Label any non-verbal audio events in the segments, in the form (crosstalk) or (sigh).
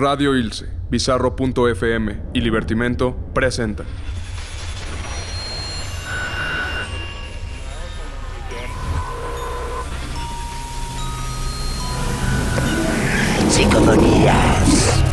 Radio Ilse, Bizarro.fm y Libertimento presenta. Psicofonías.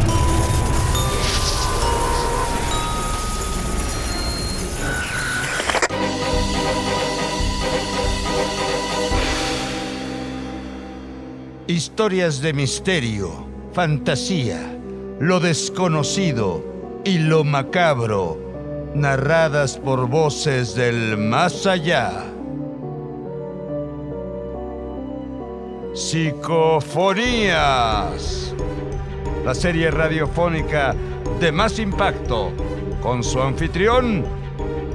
Historias de misterio, fantasía, lo desconocido y lo macabro, narradas por voces del más allá. Psicofonías. La serie radiofónica de más impacto, con su anfitrión,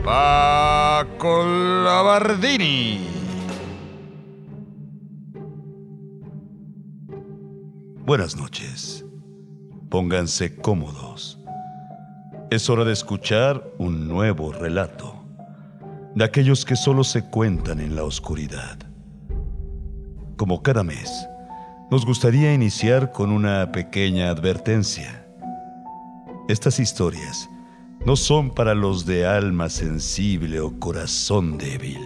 Paco Labardini. Buenas noches. Pónganse cómodos. Es hora de escuchar un nuevo relato, de aquellos que solo se cuentan en la oscuridad. Como cada mes, nos gustaría iniciar con una pequeña advertencia. Estas historias no son para los de alma sensible o corazón débil.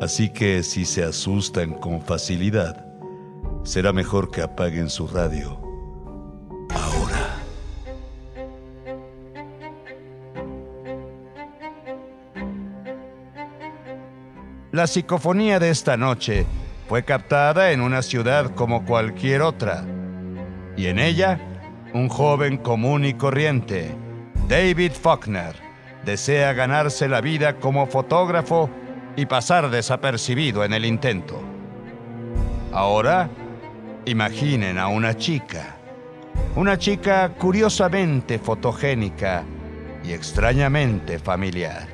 Así que si se asustan con facilidad, será mejor que apaguen su radio La psicofonía de esta noche fue captada en una ciudad como cualquier otra, y en ella un joven común y corriente, David Faulkner, desea ganarse la vida como fotógrafo y pasar desapercibido en el intento. Ahora, imaginen a una chica, una chica curiosamente fotogénica y extrañamente familiar.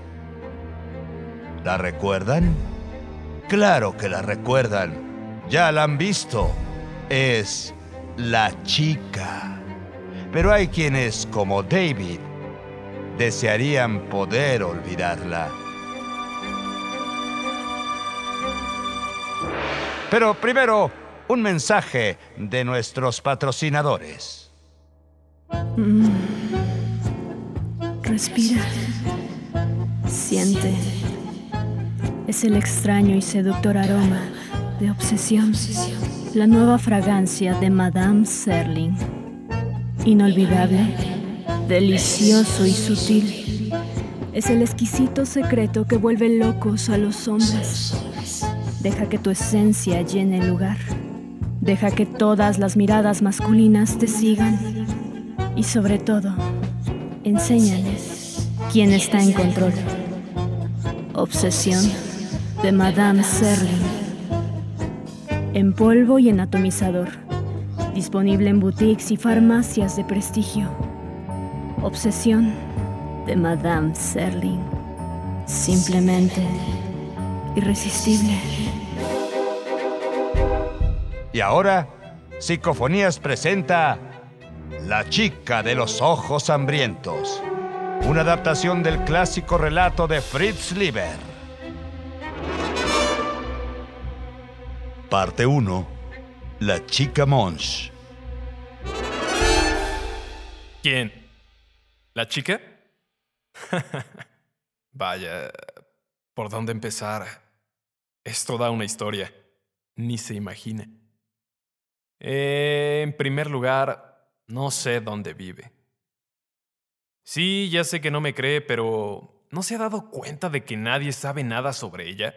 ¿La recuerdan? Claro que la recuerdan. Ya la han visto. Es la chica. Pero hay quienes, como David, desearían poder olvidarla. Pero primero, un mensaje de nuestros patrocinadores. Respira. Siente. Es el extraño y seductor aroma de obsesión. La nueva fragancia de Madame Serling. Inolvidable, delicioso y sutil. Es el exquisito secreto que vuelve locos a los hombres. Deja que tu esencia llene el lugar. Deja que todas las miradas masculinas te sigan. Y sobre todo, enséñales quién está en control. Obsesión de Madame Serling. En polvo y en atomizador. Disponible en boutiques y farmacias de prestigio. Obsesión de Madame Serling. Simplemente irresistible. Y ahora, Psicofonías presenta La chica de los ojos hambrientos, una adaptación del clásico relato de Fritz Lieber. Parte 1. La chica Monch. ¿Quién? ¿La chica? (laughs) Vaya, ¿por dónde empezar? Es toda una historia. Ni se imagina. Eh, en primer lugar, no sé dónde vive. Sí, ya sé que no me cree, pero ¿no se ha dado cuenta de que nadie sabe nada sobre ella?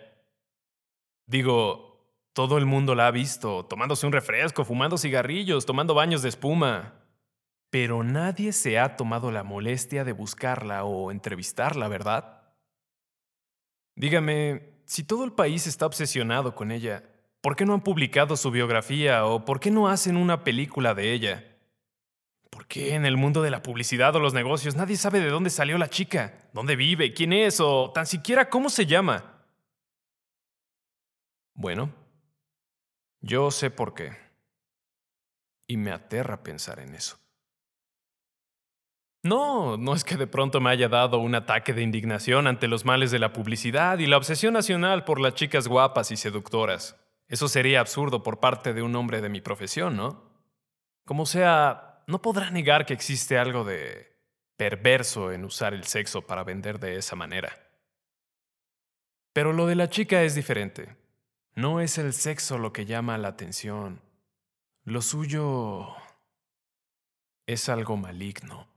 Digo, todo el mundo la ha visto, tomándose un refresco, fumando cigarrillos, tomando baños de espuma. Pero nadie se ha tomado la molestia de buscarla o entrevistarla, ¿verdad? Dígame, si todo el país está obsesionado con ella, ¿por qué no han publicado su biografía o por qué no hacen una película de ella? ¿Por qué en el mundo de la publicidad o los negocios nadie sabe de dónde salió la chica, dónde vive, quién es o tan siquiera cómo se llama? Bueno, yo sé por qué. Y me aterra pensar en eso. No, no es que de pronto me haya dado un ataque de indignación ante los males de la publicidad y la obsesión nacional por las chicas guapas y seductoras. Eso sería absurdo por parte de un hombre de mi profesión, ¿no? Como sea, no podrá negar que existe algo de perverso en usar el sexo para vender de esa manera. Pero lo de la chica es diferente. No es el sexo lo que llama la atención. Lo suyo es algo maligno.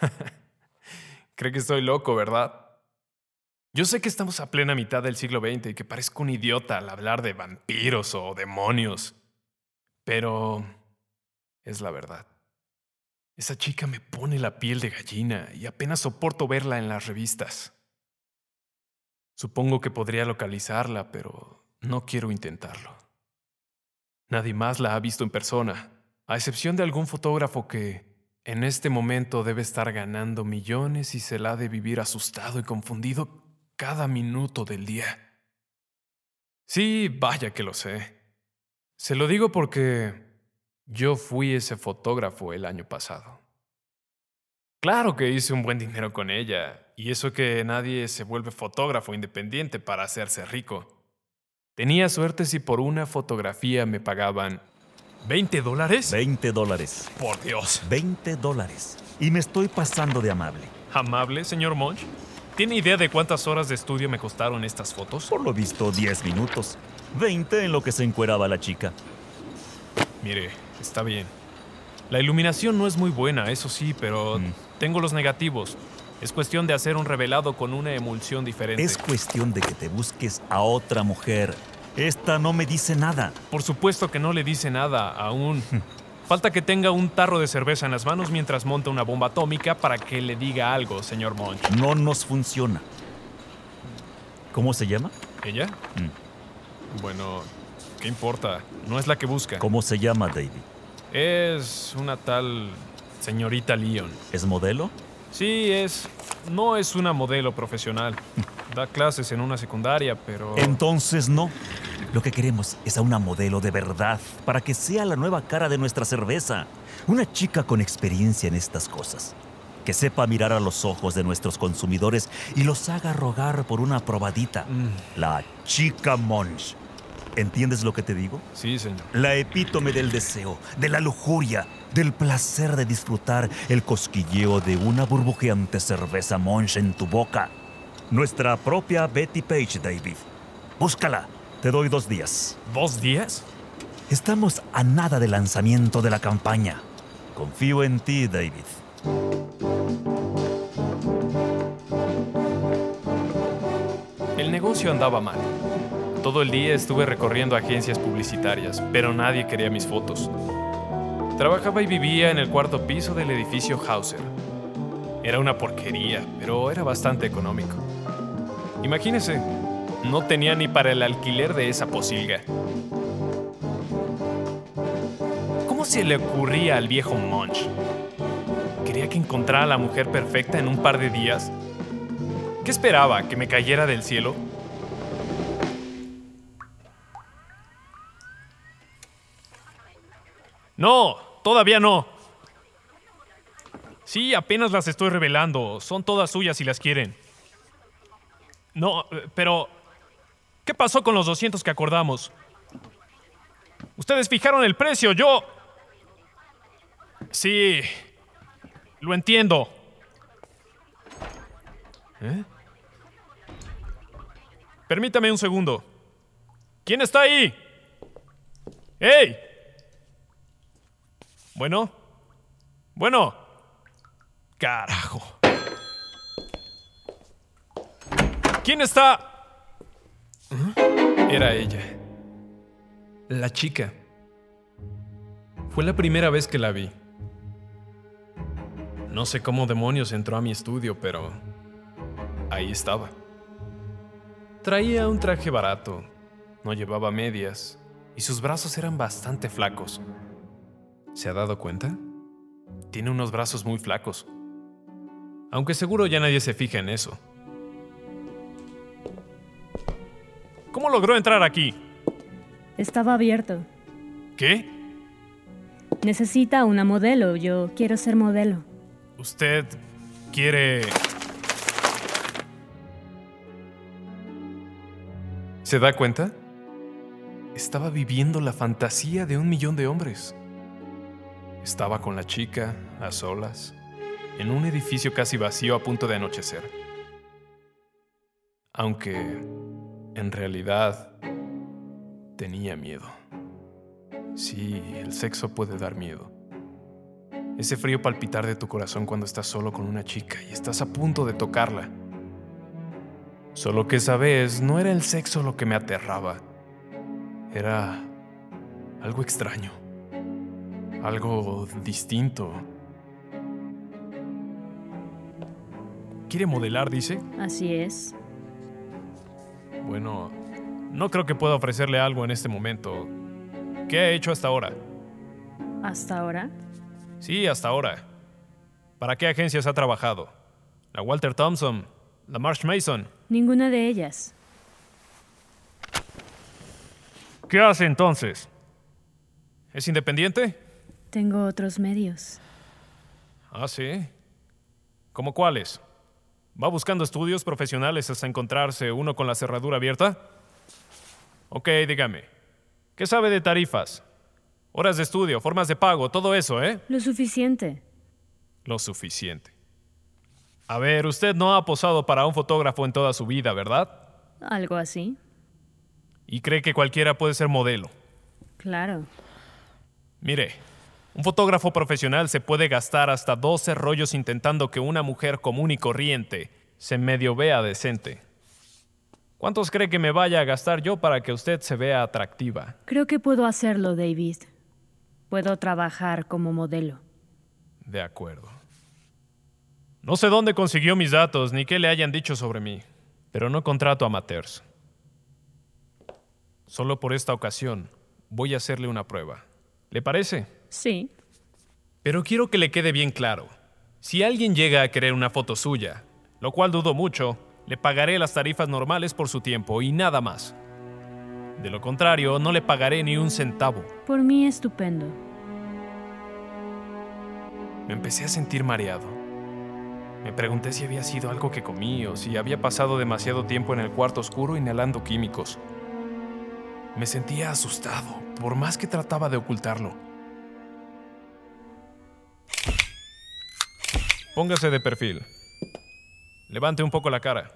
(laughs) Cree que estoy loco, ¿verdad? Yo sé que estamos a plena mitad del siglo XX y que parezco un idiota al hablar de vampiros o demonios, pero es la verdad. Esa chica me pone la piel de gallina y apenas soporto verla en las revistas. Supongo que podría localizarla, pero no quiero intentarlo. Nadie más la ha visto en persona, a excepción de algún fotógrafo que en este momento debe estar ganando millones y se la ha de vivir asustado y confundido cada minuto del día. Sí, vaya que lo sé. Se lo digo porque yo fui ese fotógrafo el año pasado. Claro que hice un buen dinero con ella, y eso que nadie se vuelve fotógrafo independiente para hacerse rico. Tenía suerte si por una fotografía me pagaban 20 dólares. 20 dólares. Por Dios. 20 dólares. Y me estoy pasando de amable. ¿Amable, señor Monch? ¿Tiene idea de cuántas horas de estudio me costaron estas fotos? Por lo visto, 10 minutos. 20 en lo que se encueraba la chica. Mire, está bien. La iluminación no es muy buena, eso sí, pero Mm. Tengo los negativos. Es cuestión de hacer un revelado con una emulsión diferente. Es cuestión de que te busques a otra mujer. Esta no me dice nada. Por supuesto que no le dice nada aún. (laughs) Falta que tenga un tarro de cerveza en las manos mientras monta una bomba atómica para que le diga algo, señor Monch. No nos funciona. ¿Cómo se llama? ¿Ella? Mm. Bueno, ¿qué importa? No es la que busca. ¿Cómo se llama, David? Es una tal señorita Leon. ¿Es modelo? Sí, es. No es una modelo profesional. (laughs) Da clases en una secundaria, pero. Entonces no. Lo que queremos es a una modelo de verdad, para que sea la nueva cara de nuestra cerveza. Una chica con experiencia en estas cosas. Que sepa mirar a los ojos de nuestros consumidores y los haga rogar por una probadita. Mm, La chica Monch. ¿Entiendes lo que te digo? sí, señor. La epítome del deseo, de la lujuria, del placer de disfrutar el cosquilleo de una burbujeante cerveza Monch en tu boca. Nuestra propia Betty Page, David. Búscala. Te doy dos días. ¿Dos días? Estamos a nada del lanzamiento de la campaña. Confío en ti, David. El negocio andaba mal. Todo el día estuve recorriendo agencias publicitarias, pero nadie quería mis fotos. Trabajaba y vivía en el cuarto piso del edificio Hauser. Era una porquería, pero era bastante económico. Imagínese, no tenía ni para el alquiler de esa posilga. ¿Cómo se le ocurría al viejo Munch? ¿Quería que encontrara a la mujer perfecta en un par de días? ¿Qué esperaba? ¿Que me cayera del cielo? No, todavía no. Sí, apenas las estoy revelando. Son todas suyas si las quieren. No, eh, pero... ¿Qué pasó con los 200 que acordamos? Ustedes fijaron el precio, yo... Sí, lo entiendo. ¿Eh? Permítame un segundo. ¿Quién está ahí? ¡Ey! Bueno. Bueno. Carajo. ¿Quién está? Era ella. La chica. Fue la primera vez que la vi. No sé cómo demonios entró a mi estudio, pero ahí estaba. Traía un traje barato, no llevaba medias y sus brazos eran bastante flacos. ¿Se ha dado cuenta? Tiene unos brazos muy flacos. Aunque seguro ya nadie se fija en eso. ¿Cómo logró entrar aquí? Estaba abierto. ¿Qué? Necesita una modelo. Yo quiero ser modelo. ¿Usted quiere... ¿Se da cuenta? Estaba viviendo la fantasía de un millón de hombres. Estaba con la chica, a solas, en un edificio casi vacío a punto de anochecer. Aunque, en realidad, tenía miedo. Sí, el sexo puede dar miedo. Ese frío palpitar de tu corazón cuando estás solo con una chica y estás a punto de tocarla. Solo que esa vez no era el sexo lo que me aterraba. Era algo extraño. Algo distinto. ¿Quiere modelar, dice? Así es. Bueno, no creo que pueda ofrecerle algo en este momento. ¿Qué ha hecho hasta ahora? ¿Hasta ahora? Sí, hasta ahora. ¿Para qué agencias ha trabajado? ¿La Walter Thompson? ¿La Marsh Mason? Ninguna de ellas. ¿Qué hace entonces? ¿Es independiente? Tengo otros medios. Ah, sí. ¿Cómo cuáles? ¿Va buscando estudios profesionales hasta encontrarse uno con la cerradura abierta? Ok, dígame. ¿Qué sabe de tarifas? Horas de estudio, formas de pago, todo eso, ¿eh? Lo suficiente. Lo suficiente. A ver, usted no ha posado para un fotógrafo en toda su vida, ¿verdad? Algo así. Y cree que cualquiera puede ser modelo. Claro. Mire, un fotógrafo profesional se puede gastar hasta 12 rollos intentando que una mujer común y corriente se medio vea decente. ¿Cuántos cree que me vaya a gastar yo para que usted se vea atractiva? Creo que puedo hacerlo, David. Puedo trabajar como modelo. De acuerdo. No sé dónde consiguió mis datos ni qué le hayan dicho sobre mí, pero no contrato amateurs. Solo por esta ocasión voy a hacerle una prueba. ¿Le parece? Sí. Pero quiero que le quede bien claro. Si alguien llega a querer una foto suya, lo cual dudo mucho, le pagaré las tarifas normales por su tiempo y nada más. De lo contrario, no le pagaré ni un centavo. Por mí estupendo. Me empecé a sentir mareado. Me pregunté si había sido algo que comí o si había pasado demasiado tiempo en el cuarto oscuro inhalando químicos. Me sentía asustado, por más que trataba de ocultarlo. Póngase de perfil. Levante un poco la cara.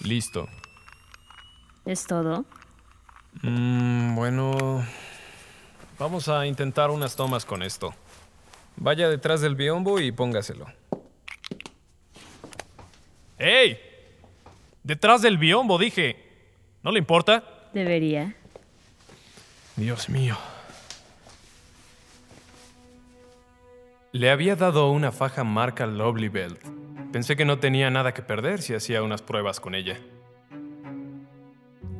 Listo. ¿Es todo? Mm, bueno, vamos a intentar unas tomas con esto. Vaya detrás del biombo y póngaselo. ¡Ey! Detrás del biombo, dije. ¿No le importa? Debería. Dios mío. Le había dado una faja marca Lovely Belt. Pensé que no tenía nada que perder si hacía unas pruebas con ella.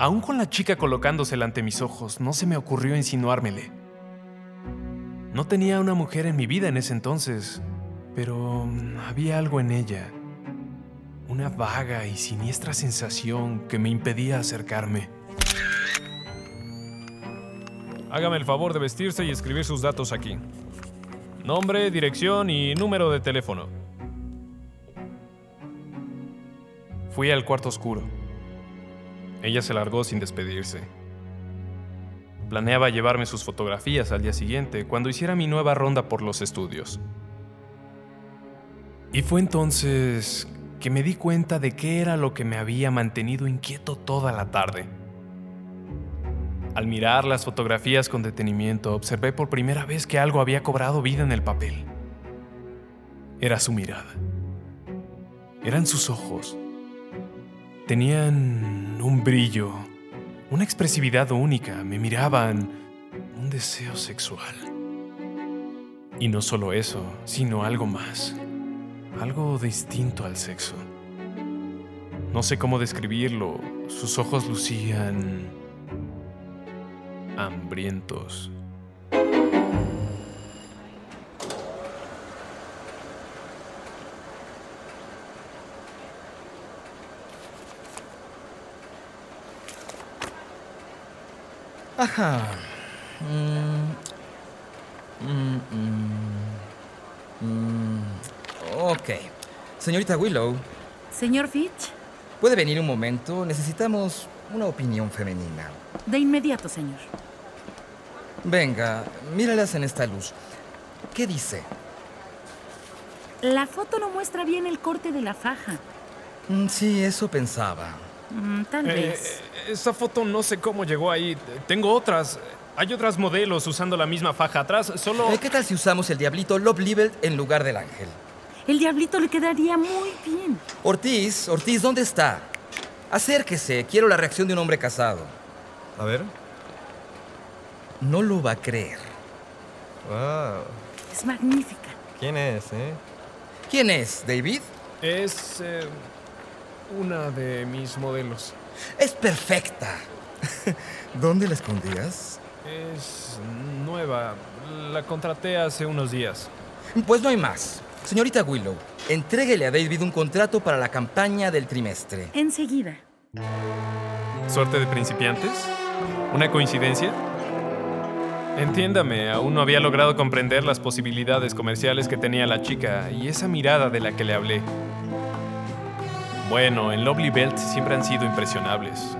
Aún con la chica colocándosela ante mis ojos, no se me ocurrió insinuármele. No tenía una mujer en mi vida en ese entonces, pero mm, había algo en ella. Una vaga y siniestra sensación que me impedía acercarme. Hágame el favor de vestirse y escribir sus datos aquí. Nombre, dirección y número de teléfono. Fui al cuarto oscuro. Ella se largó sin despedirse. Planeaba llevarme sus fotografías al día siguiente, cuando hiciera mi nueva ronda por los estudios. Y fue entonces que me di cuenta de qué era lo que me había mantenido inquieto toda la tarde. Al mirar las fotografías con detenimiento, observé por primera vez que algo había cobrado vida en el papel. Era su mirada. Eran sus ojos. Tenían un brillo, una expresividad única, me miraban un deseo sexual. Y no solo eso, sino algo más, algo distinto al sexo. No sé cómo describirlo, sus ojos lucían hambrientos. Ajá. Mm. Mm, mm. Mm. Ok. Señorita Willow, Señor Fitch, ¿puede venir un momento? Necesitamos una opinión femenina. de inmediato, señor. Venga, míralas en esta luz. ¿Qué dice? La foto no muestra bien el corte de la faja. Mm, Sí, eso pensaba. Mm, tal Eh, vez. esa foto no sé cómo llegó ahí. Tengo otras. Hay otras modelos usando la misma faja atrás. Solo... Eh, ¿Qué tal si usamos el diablito Love Libel en lugar del ángel? El diablito le quedaría muy bien. Ortiz, Ortiz, ¿dónde está? Acérquese, quiero la reacción de un hombre casado. A ver. No lo va a creer. Wow. Es magnífica. ¿Quién es, eh? ¿Quién es, David? Es eh, una de mis modelos. Es perfecta. (laughs) ¿Dónde la escondías? Es nueva. La contraté hace unos días. Pues no hay más. Señorita Willow, entréguele a David un contrato para la campaña del trimestre. Enseguida. ¿Suerte de principiantes? ¿Una coincidencia? Entiéndame, aún no había logrado comprender las posibilidades comerciales que tenía la chica y esa mirada de la que le hablé. Bueno, en Lovely Belt siempre han sido impresionables.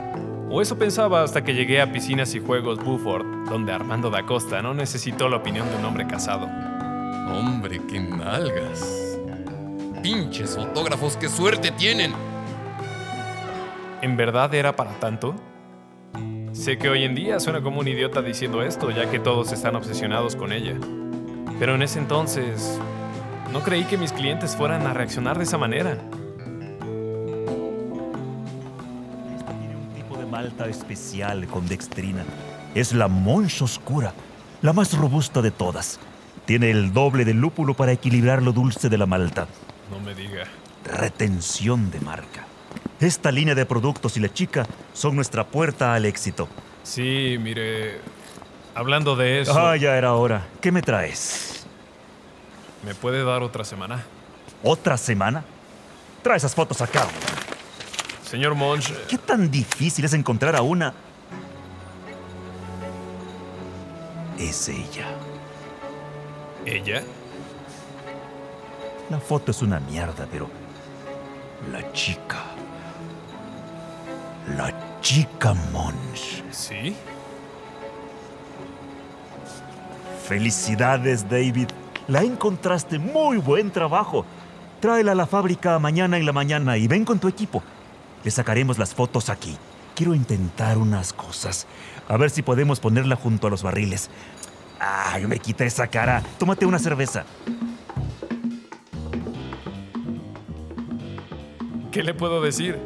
O eso pensaba hasta que llegué a Piscinas y Juegos Buford, donde Armando da Costa no necesitó la opinión de un hombre casado. Hombre, qué nalgas. Pinches fotógrafos, qué suerte tienen. ¿En verdad era para tanto? Sé que hoy en día suena como un idiota diciendo esto, ya que todos están obsesionados con ella. Pero en ese entonces, no creí que mis clientes fueran a reaccionar de esa manera. Tiene un tipo de malta especial con dextrina. Es la Monch Oscura, la más robusta de todas. Tiene el doble de lúpulo para equilibrar lo dulce de la malta. No me diga. Retención de marca. Esta línea de productos y la chica son nuestra puerta al éxito. Sí, mire, hablando de eso, Ah, ya era hora. ¿Qué me traes? ¿me puede dar otra semana? ¿Otra semana? Trae esas fotos acá. Señor Monch, ¿Qué tan difícil es encontrar a una? Es ella. ¿Ella? La foto es una mierda, pero la chica. La chica Monch. ¿Sí? Felicidades, David. La encontraste. Muy buen trabajo. Tráela a la fábrica mañana en la mañana y ven con tu equipo. Le sacaremos las fotos aquí. Quiero intentar unas cosas. A ver si podemos ponerla junto a los barriles. Ay, me quita esa cara. Tómate una cerveza. ¿Qué le puedo decir?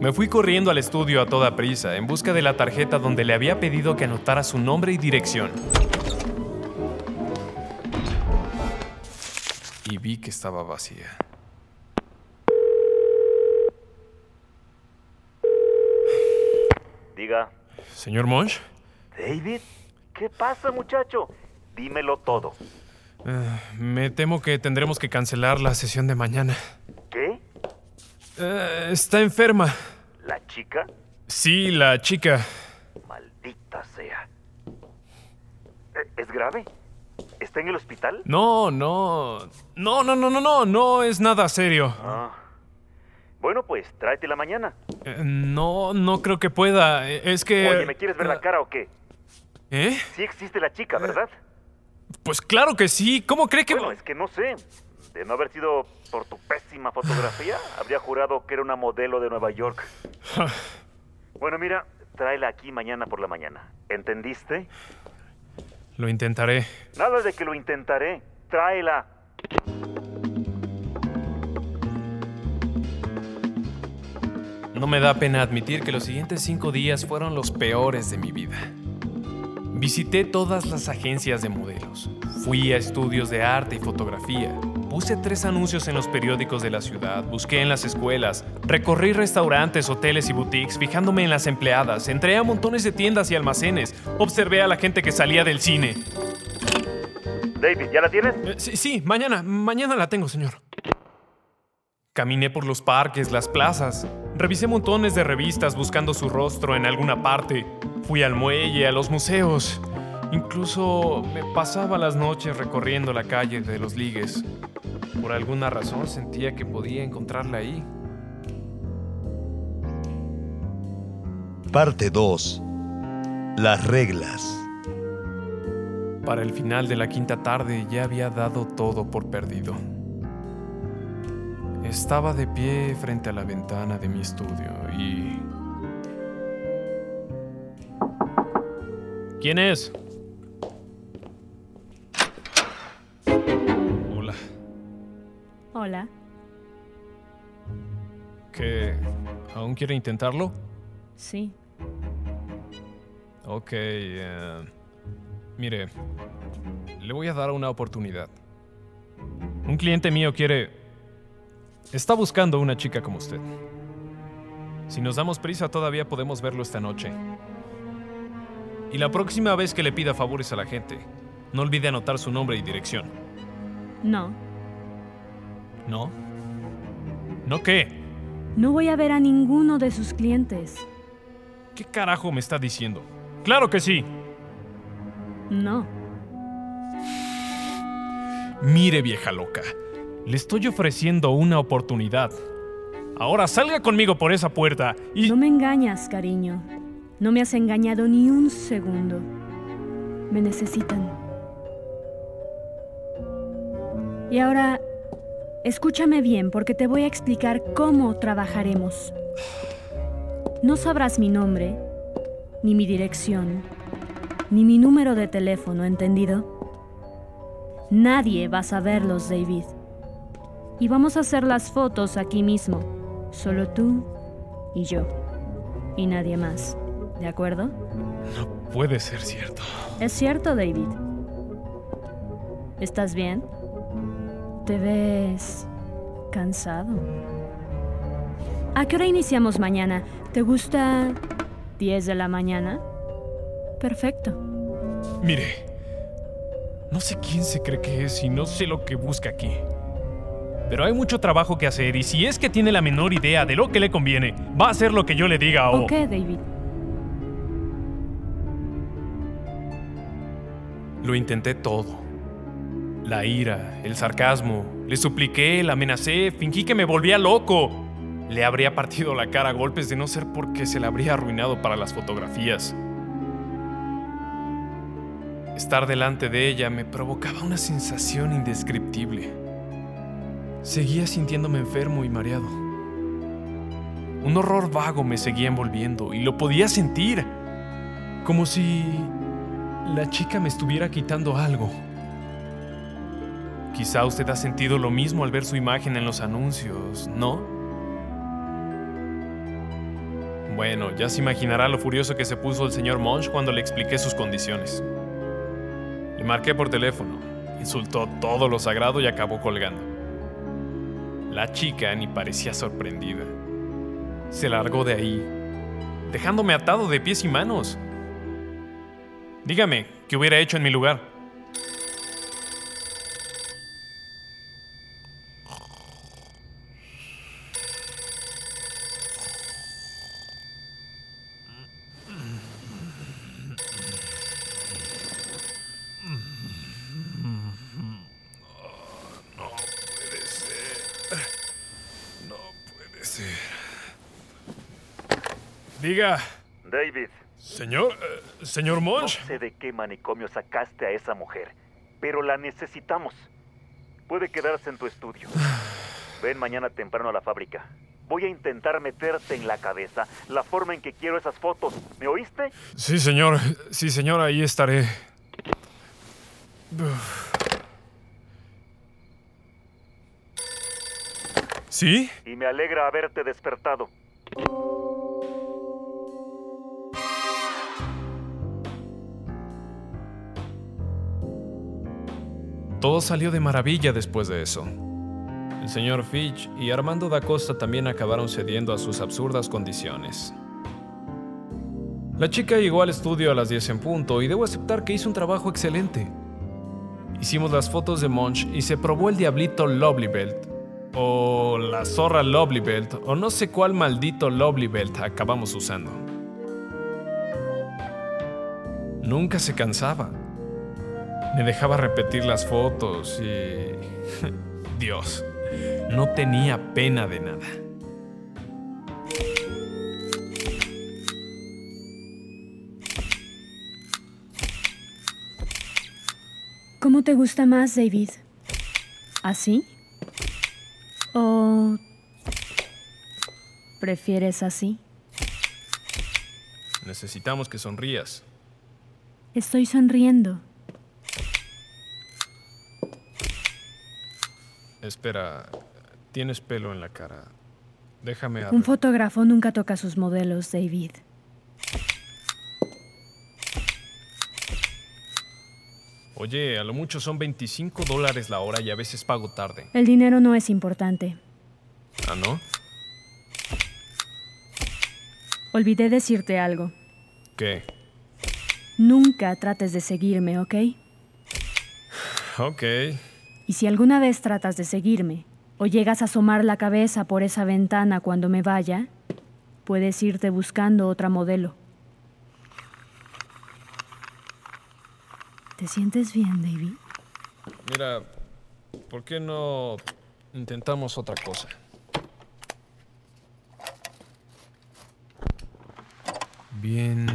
Me fui corriendo al estudio a toda prisa en busca de la tarjeta donde le había pedido que anotara su nombre y dirección. Y vi que estaba vacía. Diga. Señor Monch, David, ¿qué pasa, muchacho? Dímelo todo. eh, me temo que tendremos que cancelar la sesión de mañana. ¿Qué? Eh, está enferma. ¿La chica? Sí, la chica. Maldita sea. ¿Es grave? ¿Está en el hospital? No, no. No, no, no, no, no. No es nada serio. Ah. Bueno, pues tráetela mañana. Eh, no, no creo que pueda. Es que. Oye, ¿me quieres ver la cara o qué? ¿Eh? Sí existe la chica, ¿verdad? Pues claro que sí. ¿Cómo cree que.? Bueno, es que no sé. De no haber sido por tu pésima fotografía, (sighs) habría jurado que era una modelo de Nueva York. (sighs) Bueno, mira, tráela aquí mañana por la mañana. ¿Entendiste? Lo intentaré. Nada de que lo intentaré. Tráela. No me da pena admitir que los siguientes cinco días fueron los peores de mi vida. Visité todas las agencias de modelos. Fui a estudios de arte y fotografía. Puse tres anuncios en los periódicos de la ciudad. Busqué en las escuelas. Recorrí restaurantes, hoteles y boutiques, fijándome en las empleadas. Entré a montones de tiendas y almacenes. Observé a la gente que salía del cine. David, ¿ya la tienes? Eh, sí, sí, mañana, mañana la tengo, señor. Caminé por los parques, las plazas. Revisé montones de revistas buscando su rostro en alguna parte. Fui al muelle, a los museos. Incluso me pasaba las noches recorriendo la calle de los ligues. Por alguna razón sentía que podía encontrarla ahí. Parte 2. Las reglas. Para el final de la quinta tarde ya había dado todo por perdido. Estaba de pie frente a la ventana de mi estudio y... ¿Quién es? Hola. Hola. ¿Qué? ¿Aún quiere intentarlo? Sí. Ok. eh, mire, le voy a dar una oportunidad. Un cliente mío quiere... Está buscando una chica como usted. Si nos damos prisa todavía podemos verlo esta noche. Y la próxima vez que le pida favores a la gente, no olvide anotar su nombre y dirección. No. ¿No? ¿No qué? No voy a ver a ninguno de sus clientes. ¿Qué carajo me está diciendo? ¡Claro que sí! No. Mire, vieja loca, le estoy ofreciendo una oportunidad. Ahora salga conmigo por esa puerta y... No me engañas, cariño. No me has engañado ni un segundo. Me necesitan. Y ahora, escúchame bien porque te voy a explicar cómo trabajaremos. No sabrás mi nombre, ni mi dirección, ni mi número de teléfono, ¿entendido? Nadie va a saberlos, David. Y vamos a hacer las fotos aquí mismo, solo tú y yo, y nadie más. ¿De acuerdo? No puede ser cierto. Es cierto, David. ¿Estás bien? Te ves cansado. ¿A qué hora iniciamos mañana? ¿Te gusta 10 de la mañana? Perfecto. Mire, no sé quién se cree que es y no sé lo que busca aquí. Pero hay mucho trabajo que hacer y si es que tiene la menor idea de lo que le conviene, va a hacer lo que yo le diga o... ¿O qué, David? Lo intenté todo. La ira, el sarcasmo, le supliqué, la amenacé, fingí que me volvía loco. Le habría partido la cara a golpes de no ser porque se la habría arruinado para las fotografías. Estar delante de ella me provocaba una sensación indescriptible. Seguía sintiéndome enfermo y mareado. Un horror vago me seguía envolviendo y lo podía sentir. Como si la chica me estuviera quitando algo. Quizá usted ha sentido lo mismo al ver su imagen en los anuncios, ¿no? Bueno, ya se imaginará lo furioso que se puso el señor Monch cuando le expliqué sus condiciones. Le marqué por teléfono, insultó todo lo sagrado y acabó colgando. La chica ni parecía sorprendida. Se largó de ahí, dejándome atado de pies y manos. Dígame, ¿qué hubiera hecho en mi lugar? No puede ser. No puede ser. Diga, David, señor, eh, señor no Monch. sé de qué manicomio sacaste a esa mujer, pero la necesitamos. Puede quedarse en tu estudio. Ven mañana temprano a la fábrica. Voy a intentar meterte en la cabeza la forma en que quiero esas fotos. ¿Me oíste? Sí, señor. Sí, señor, ahí estaré. ¿Sí? Y me alegra haberte despertado. Todo salió de maravilla después de eso. El señor Fitch y Armando da Costa también acabaron cediendo a sus absurdas condiciones. La chica llegó al estudio a las 10 en punto y debo aceptar que hizo un trabajo excelente. Hicimos las fotos de Monch y se probó el diablito Lovely Belt, o la zorra Lovely Belt, o no sé cuál maldito Lovely Belt acabamos usando. Nunca se cansaba. Me dejaba repetir las fotos y... (laughs) Dios, no tenía pena de nada. ¿Cómo te gusta más, David? ¿Así? ¿O prefieres así? Necesitamos que sonrías. Estoy sonriendo. Espera, tienes pelo en la cara. Déjame Un fotógrafo nunca toca sus modelos, David. Oye, a lo mucho son 25 dólares la hora y a veces pago tarde. El dinero no es importante. ¿Ah, no? Olvidé decirte algo. ¿Qué? Nunca trates de seguirme, ¿ok? Ok. Y si alguna vez tratas de seguirme o llegas a asomar la cabeza por esa ventana cuando me vaya, puedes irte buscando otra modelo. ¿Te sientes bien, David? Mira, ¿por qué no intentamos otra cosa? Bien.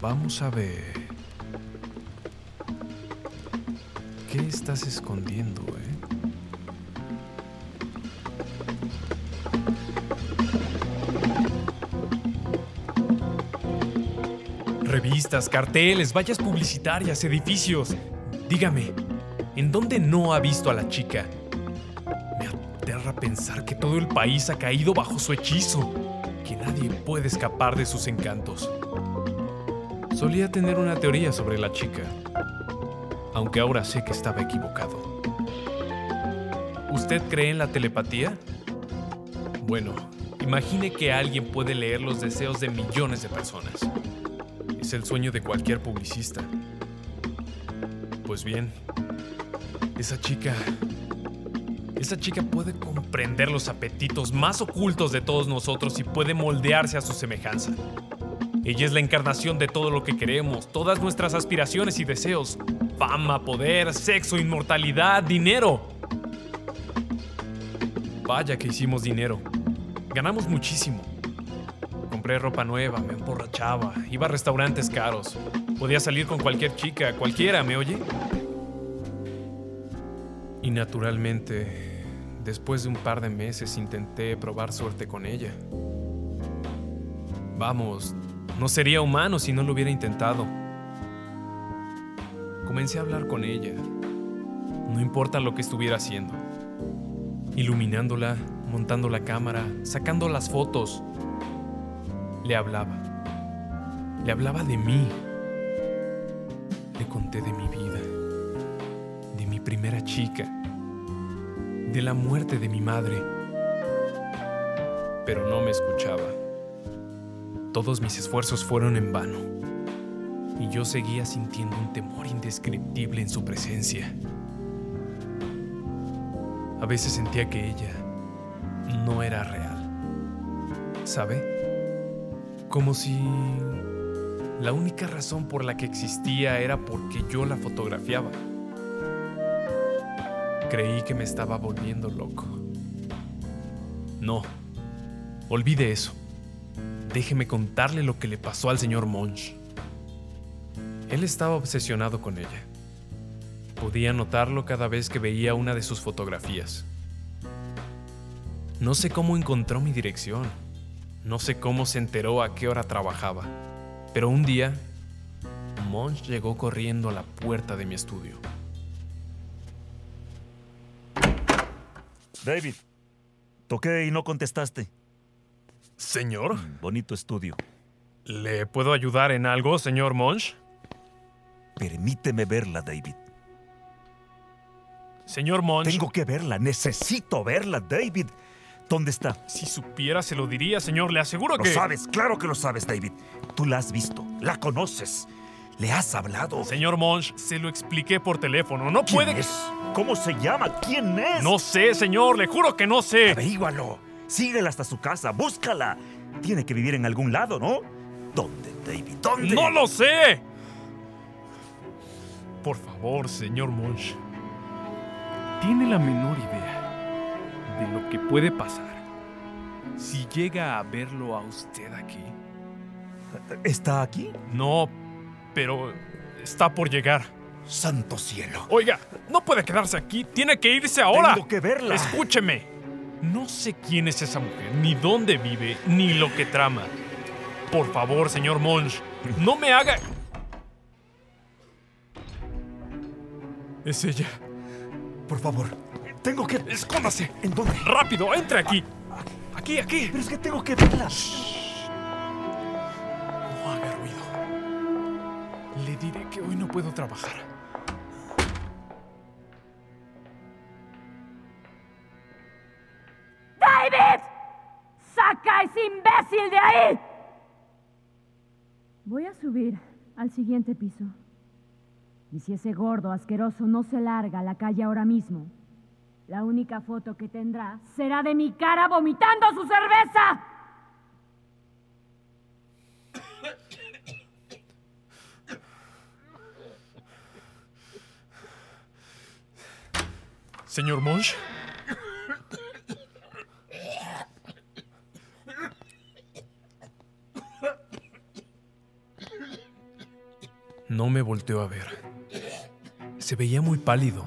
Vamos a ver. ¿Qué estás escondiendo, eh? Revistas, carteles, vallas publicitarias, edificios. Dígame, ¿en dónde no ha visto a la chica? Me aterra pensar que todo el país ha caído bajo su hechizo, que nadie puede escapar de sus encantos. Solía tener una teoría sobre la chica, aunque ahora sé que estaba equivocado. ¿Usted cree en la telepatía? Bueno, imagine que alguien puede leer los deseos de millones de personas. Es el sueño de cualquier publicista. Pues bien, esa chica... Esa chica puede comprender los apetitos más ocultos de todos nosotros y puede moldearse a su semejanza. Ella es la encarnación de todo lo que queremos, todas nuestras aspiraciones y deseos. Fama, poder, sexo, inmortalidad, dinero. Vaya que hicimos dinero. Ganamos muchísimo. Compré ropa nueva, me emborrachaba, iba a restaurantes caros. Podía salir con cualquier chica, cualquiera, ¿me oye? Y naturalmente, después de un par de meses intenté probar suerte con ella. Vamos, no sería humano si no lo hubiera intentado. Comencé a hablar con ella, no importa lo que estuviera haciendo. Iluminándola, montando la cámara, sacando las fotos. Le hablaba. Le hablaba de mí. Le conté de mi vida, de mi primera chica, de la muerte de mi madre. Pero no me escuchaba. Todos mis esfuerzos fueron en vano. Y yo seguía sintiendo un temor indescriptible en su presencia. A veces sentía que ella no era real. ¿Sabe? Como si la única razón por la que existía era porque yo la fotografiaba. Creí que me estaba volviendo loco. No, olvide eso. Déjeme contarle lo que le pasó al señor Monch. Él estaba obsesionado con ella. Podía notarlo cada vez que veía una de sus fotografías. No sé cómo encontró mi dirección. No sé cómo se enteró a qué hora trabajaba. Pero un día, Monch llegó corriendo a la puerta de mi estudio. David, toqué y no contestaste. Señor, Bonito estudio. ¿le puedo ayudar en algo, señor Monch? Permíteme verla, David. Señor Monch, Tengo que verla, necesito verla, David. ¿Dónde está? si supiera se lo diría, señor. Le aseguro Lo que... sabes, claro que lo sabes, David. Tú la has visto, la conoces, le has hablado. Señor Monch, se lo expliqué por teléfono. No ¿Quién puede... es? ¿Cómo se llama? ¿Quién es? No sé, señor. Le juro que no sé. Averígualo. Síguela hasta su casa, búscala. Tiene que vivir en algún lado, ¿no? ¿Dónde, David? ¿Dónde? ¡No lo sé! Por favor, señor Monch. ¿Tiene la menor idea de lo que puede pasar si llega a verlo a usted aquí? ¿Está aquí? No, pero Está por llegar. Santo cielo. Oiga, no puede quedarse aquí. Tiene que irse ahora. Tengo que verla. Escúcheme. No sé quién es esa mujer, ni dónde vive, ni lo que trama. Por favor, señor Monge, no me haga... Es ella. Por favor, tengo que... Escóndase. ¿En dónde? Rápido, entre aquí. Aquí, aquí. Pero es que tengo que verla. No haga ruido. Le diré que hoy no puedo trabajar. ¡David! ¡Saca a ese imbécil de ahí! Voy a subir al siguiente piso. Y si ese gordo asqueroso no se larga a la calle ahora mismo, la única foto que tendrá será de mi cara vomitando su cerveza. Señor Monge. No me volteó a ver. Se veía muy pálido.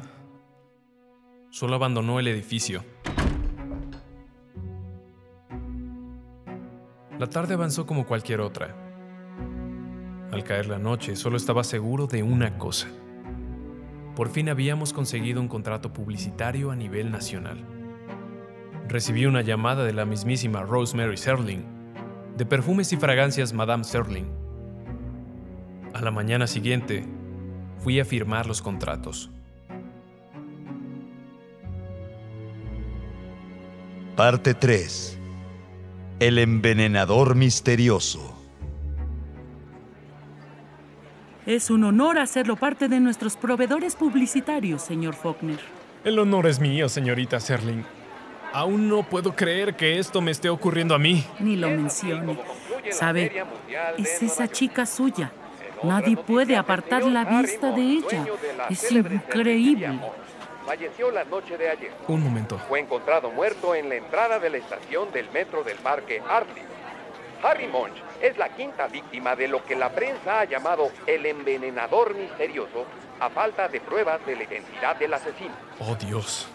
Solo abandonó el edificio. La tarde avanzó como cualquier otra. Al caer la noche, solo estaba seguro de una cosa. Por fin habíamos conseguido un contrato publicitario a nivel nacional. Recibí una llamada de la mismísima Rosemary Serling, de perfumes y fragancias Madame Serling. A la mañana siguiente, fui a firmar los contratos. Parte 3. El envenenador misterioso. Es un honor hacerlo parte de nuestros proveedores publicitarios, señor Faulkner. El honor es mío, señorita Serling. Aún no puedo creer que esto me esté ocurriendo a mí. Ni lo mencione. Sabe, es esa chica suya. Nadie puede apartar la vista de ella. Es increíble. Falleció la noche de ayer. Un momento. Fue encontrado muerto en la entrada de la estación del metro del parque Artley. Harry Monch es la quinta víctima de lo que la prensa ha llamado el envenenador misterioso a falta de pruebas de la identidad del asesino. Oh Dios.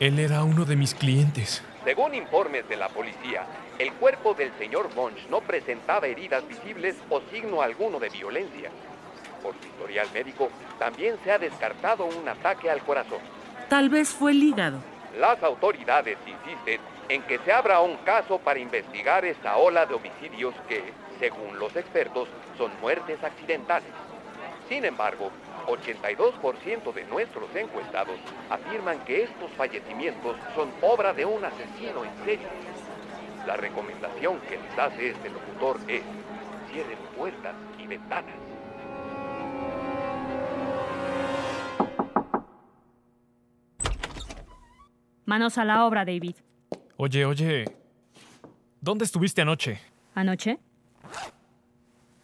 Él era uno de mis clientes. Según informes de la policía, el cuerpo del señor Monch no presentaba heridas visibles o signo alguno de violencia. Por su historial médico, también se ha descartado un ataque al corazón. Tal vez fue el hígado. Las autoridades insisten en que se abra un caso para investigar esta ola de homicidios que, según los expertos, son muertes accidentales. Sin embargo, 82% de nuestros encuestados afirman que estos fallecimientos son obra de un asesino en serio. La recomendación que les hace este locutor es cierren puertas y ventanas. Manos a la obra, David. Oye, oye. ¿Dónde estuviste anoche? ¿Anoche?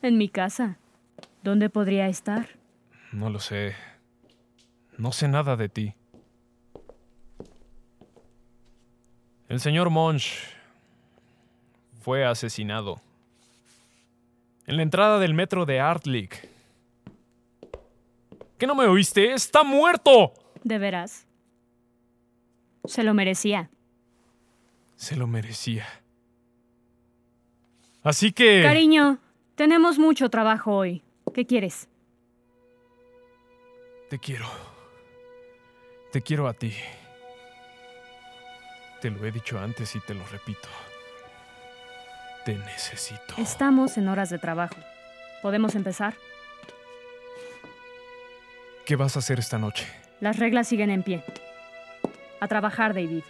En mi casa. ¿Dónde podría estar? No lo sé. No sé nada de ti. El señor Monch fue asesinado. En la entrada del metro de Artlick. ¿Qué no me oíste? ¡Está muerto! ¿De veras? Se lo merecía. Se lo merecía. Así que... Cariño, tenemos mucho trabajo hoy. ¿Qué quieres? Te quiero. Te quiero a ti. Te lo he dicho antes y te lo repito. Te necesito. Estamos en horas de trabajo. ¿Podemos empezar? ¿Qué vas a hacer esta noche? Las reglas siguen en pie. A trabajar, David.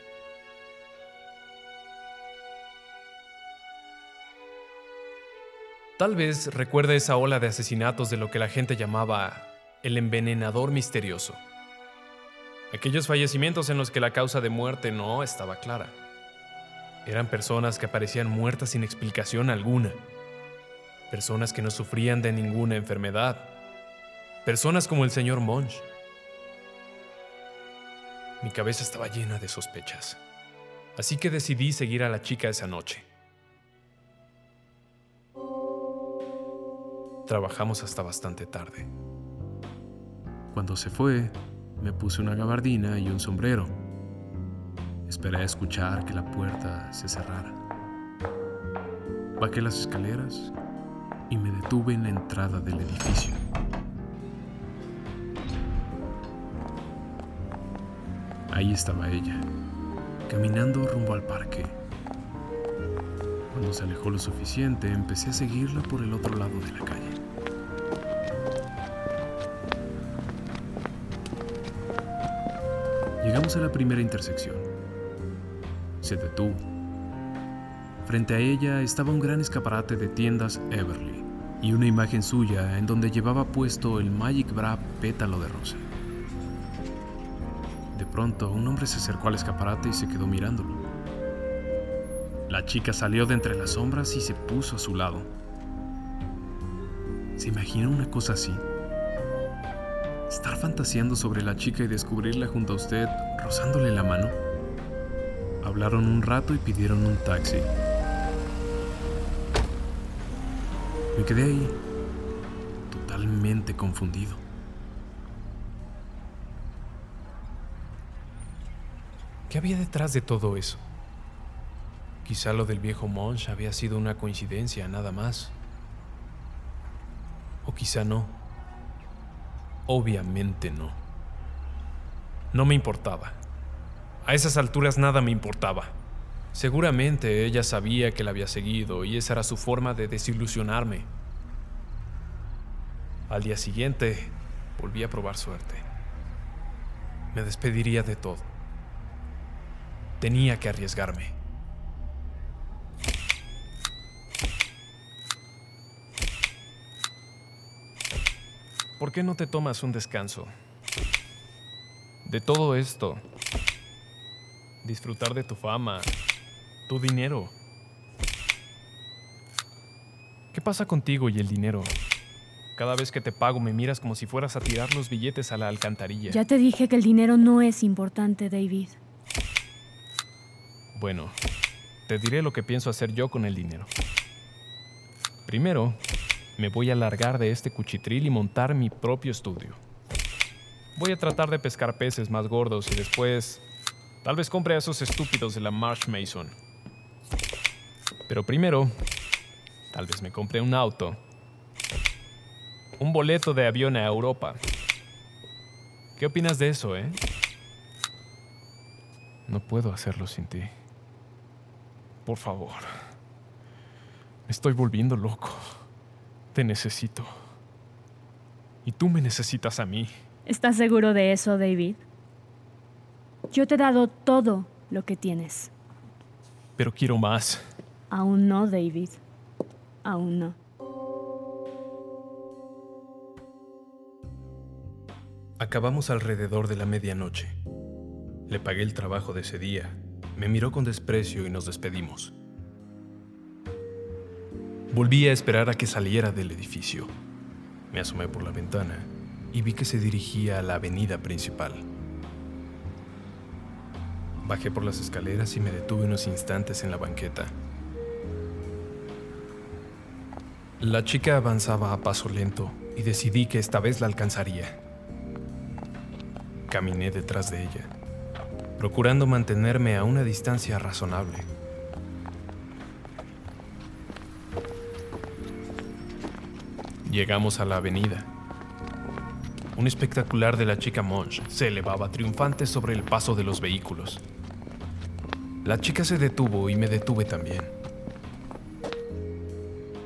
Tal vez recuerde esa ola de asesinatos de lo que la gente llamaba el envenenador misterioso. Aquellos fallecimientos en los que la causa de muerte no estaba clara. Eran personas que aparecían muertas sin explicación alguna. Personas que no sufrían de ninguna enfermedad. Personas como el señor Monch. Mi cabeza estaba llena de sospechas. Así que decidí seguir a la chica esa noche. Trabajamos hasta bastante tarde. Cuando se fue, me puse una gabardina y un sombrero. Esperé a escuchar que la puerta se cerrara. Bajé las escaleras y me detuve en la entrada del edificio. Ahí estaba ella, caminando rumbo al parque. Cuando se alejó lo suficiente, empecé a seguirla por el otro lado de la calle. Llegamos a la primera intersección. Se detuvo. Frente a ella estaba un gran escaparate de tiendas Everly y una imagen suya en donde llevaba puesto el Magic Bra pétalo de rosa. De pronto, un hombre se acercó al escaparate y se quedó mirándolo. La chica salió de entre las sombras y se puso a su lado. ¿Se imagina una cosa así? Estar fantaseando sobre la chica y descubrirla junto a usted, rozándole la mano. Hablaron un rato y pidieron un taxi. Me quedé ahí, totalmente confundido. ¿Qué había detrás de todo eso? Quizá lo del viejo Monch había sido una coincidencia, nada más. O quizá no. Obviamente no. No me importaba. A esas alturas nada me importaba. Seguramente ella sabía que la había seguido y esa era su forma de desilusionarme. Al día siguiente, volví a probar suerte. Me despediría de todo. Tenía que arriesgarme. ¿Por qué no te tomas un descanso? De todo esto. Disfrutar de tu fama, tu dinero. ¿Qué pasa contigo y el dinero? Cada vez que te pago me miras como si fueras a tirar los billetes a la alcantarilla. Ya te dije que el dinero no es importante, David. Bueno, te diré lo que pienso hacer yo con el dinero. Primero, me voy a largar de este cuchitril y montar mi propio estudio. Voy a tratar de pescar peces más gordos y después tal vez compre a esos estúpidos de la Marsh Mason. Pero primero, tal vez me compre un auto. Un boleto de avión a Europa. ¿Qué opinas de eso, eh? No puedo hacerlo sin ti. Por favor. Me estoy volviendo loco. Te necesito. Y tú me necesitas a mí. ¿Estás seguro de eso, David? Yo te he dado todo lo que tienes. Pero quiero más. Aún no, David. Aún no. Acabamos alrededor de la medianoche. Le pagué el trabajo de ese día, me miró con desprecio y nos despedimos. Volví a esperar a que saliera del edificio. Me asomé por la ventana y vi que se dirigía a la avenida principal. Bajé por las escaleras y me detuve unos instantes en la banqueta. La chica avanzaba a paso lento y decidí que esta vez la alcanzaría. Caminé detrás de ella, procurando mantenerme a una distancia razonable. Llegamos a la avenida. Un espectacular de la chica Monch se elevaba triunfante sobre el paso de los vehículos. La chica se detuvo y me detuve también.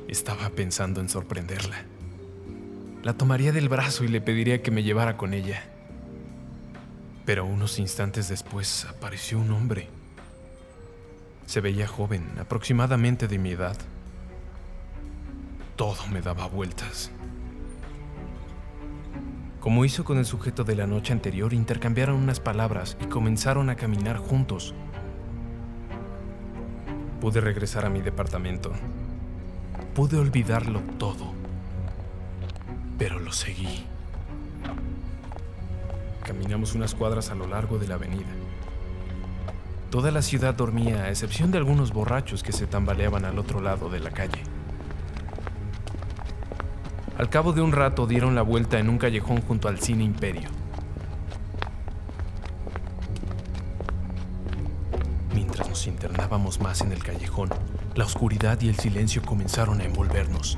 Estaba pensando en sorprenderla. La tomaría del brazo y le pediría que me llevara con ella. Pero unos instantes después apareció un hombre. Se veía joven, aproximadamente de mi edad. Todo me daba vueltas. Como hizo con el sujeto de la noche anterior, intercambiaron unas palabras y comenzaron a caminar juntos. Pude regresar a mi departamento. Pude olvidarlo todo. Pero lo seguí. Caminamos unas cuadras a lo largo de la avenida. Toda la ciudad dormía, a excepción de algunos borrachos que se tambaleaban al otro lado de la calle. Al cabo de un rato dieron la vuelta en un callejón junto al Cine Imperio. Más en el callejón, la oscuridad y el silencio comenzaron a envolvernos.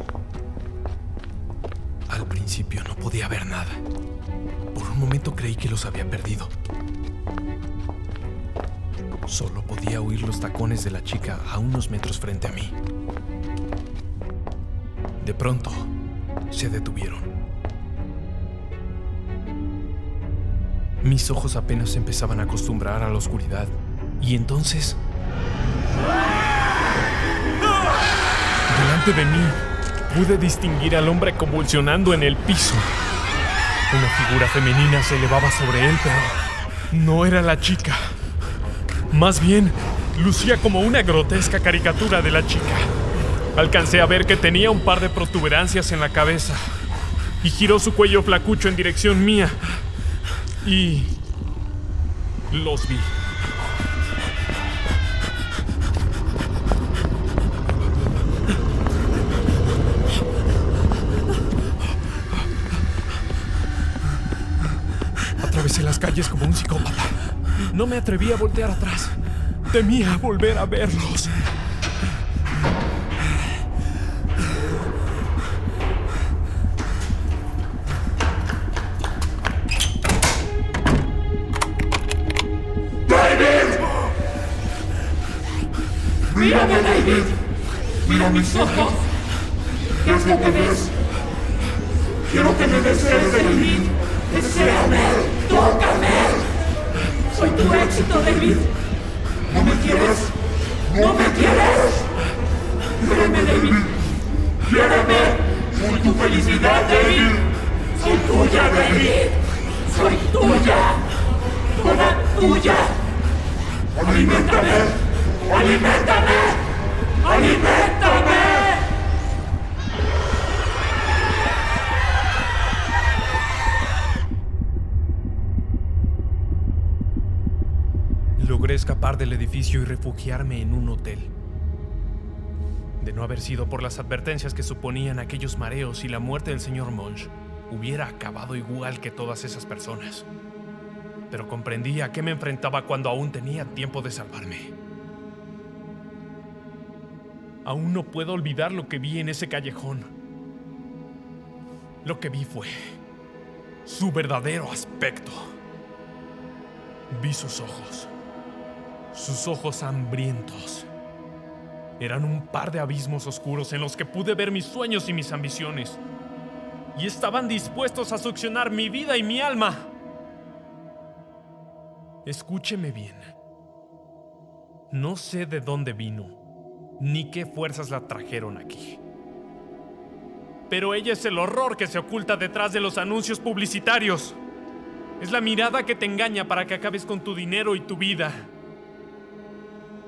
Al principio no podía ver nada. Por un momento creí que los había perdido. Solo podía oír los tacones de la chica a unos metros frente a mí. De pronto, se detuvieron. Mis ojos apenas empezaban a acostumbrar a la oscuridad y entonces... Delante de mí pude distinguir al hombre convulsionando en el piso. Una figura femenina se elevaba sobre él, pero no era la chica. Más bien, lucía como una grotesca caricatura de la chica. Alcancé a ver que tenía un par de protuberancias en la cabeza y giró su cuello flacucho en dirección mía. Y... los vi. Calles como un psicópata. No me atreví a voltear atrás. Temía volver a verlos. ¡David! ¡Mírame, David! ¡Mira mis ojos! ¿Qué es lo que ves? Quiero que me desees, David. ¡Deseame! Tu éxito, David. ¿No me quieres? ¿No me quieres? Quiéreme, David. Quiéreme. Soy tu felicidad, David. Soy tuya, David. Soy tuya. Toda tuya. Aliméntame. Aliméntame. Aliméntame. Del edificio y refugiarme en un hotel. De no haber sido por las advertencias que suponían aquellos mareos y la muerte del señor Monge, hubiera acabado igual que todas esas personas. Pero comprendí a qué me enfrentaba cuando aún tenía tiempo de salvarme. Aún no puedo olvidar lo que vi en ese callejón. Lo que vi fue su verdadero aspecto. Vi sus ojos. Sus ojos hambrientos. Eran un par de abismos oscuros en los que pude ver mis sueños y mis ambiciones. Y estaban dispuestos a succionar mi vida y mi alma. Escúcheme bien. No sé de dónde vino, ni qué fuerzas la trajeron aquí. Pero ella es el horror que se oculta detrás de los anuncios publicitarios. Es la mirada que te engaña para que acabes con tu dinero y tu vida.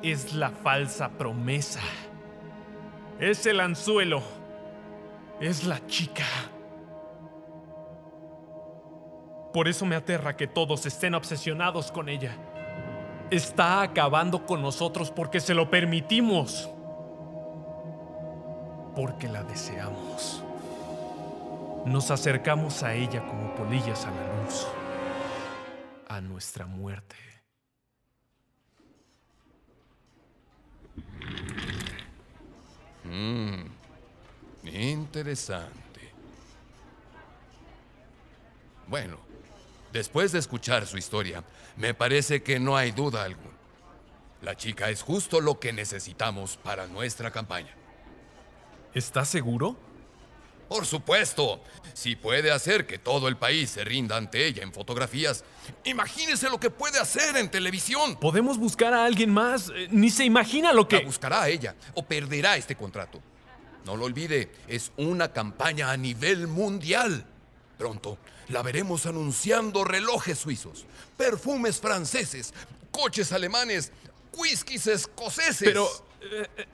Es la falsa promesa. Es el anzuelo. Es la chica. Por eso me aterra que todos estén obsesionados con ella. Está acabando con nosotros porque se lo permitimos. Porque la deseamos. Nos acercamos a ella como polillas a la luz. A nuestra muerte. Mmm, interesante. Bueno, después de escuchar su historia, me parece que no hay duda alguna. La chica es justo lo que necesitamos para nuestra campaña. ¿Estás seguro? Por supuesto. Si puede hacer que todo el país se rinda ante ella en fotografías, imagínese lo que puede hacer en televisión. Podemos buscar a alguien más. Eh, Ni se imagina lo que... La buscará a ella o perderá este contrato. No lo olvide, es una campaña a nivel mundial. Pronto la veremos anunciando relojes suizos, perfumes franceses, coches alemanes, whiskies escoceses. Pero... eh, eh.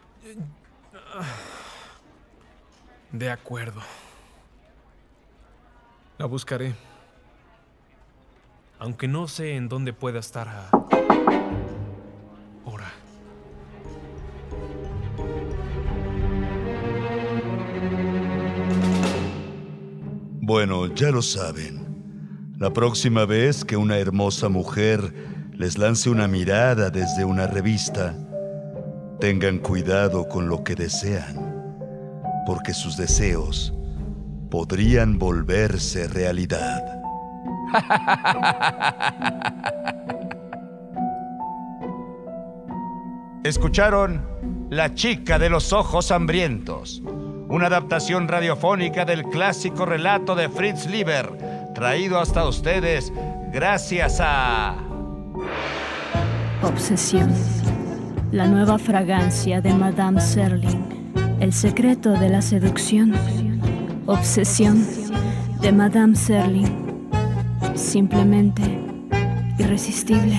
De acuerdo. La buscaré. Aunque no sé en dónde pueda estar a... Ahora. Bueno, ya lo saben. La próxima vez que una hermosa mujer les lance una mirada desde una revista, tengan cuidado con lo que desean, porque sus deseos podrían volverse realidad. (laughs) Escucharon La chica de los ojos hambrientos, una adaptación radiofónica del clásico relato de Fritz Lieber, traído hasta ustedes gracias a... Obsesión. La nueva fragancia de Madame Serling. El secreto de la seducción. Obsesión de Madame Serling. Simplemente irresistible.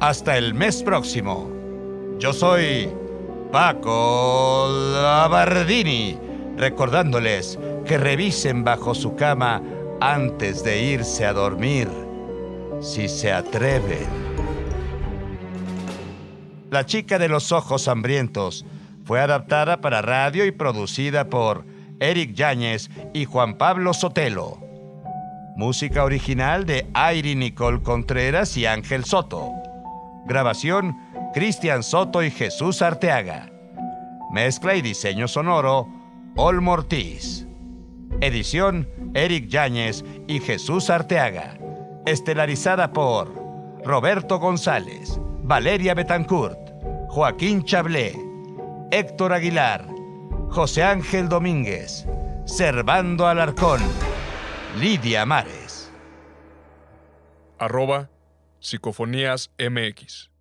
Hasta el mes próximo. Yo soy Paco Labardini, recordándoles que revisen bajo su cama antes de irse a dormir, si se atreven. La chica de los ojos hambrientos fue adaptada para radio y producida por Eric Yáñez y Juan Pablo Sotelo. Música original de Airi Nicole Contreras y Ángel Soto. Grabación, Cristian Soto y Jesús Arteaga. Mezcla y diseño sonoro, Olmo Ortiz. Edición, Eric Yáñez y Jesús Arteaga. Estelarizada por Roberto González, Valeria Betancourt, Joaquín Chablé, Héctor Aguilar, José Ángel Domínguez, Servando Alarcón, Lidia Mares. Arroba Psicofonías MX.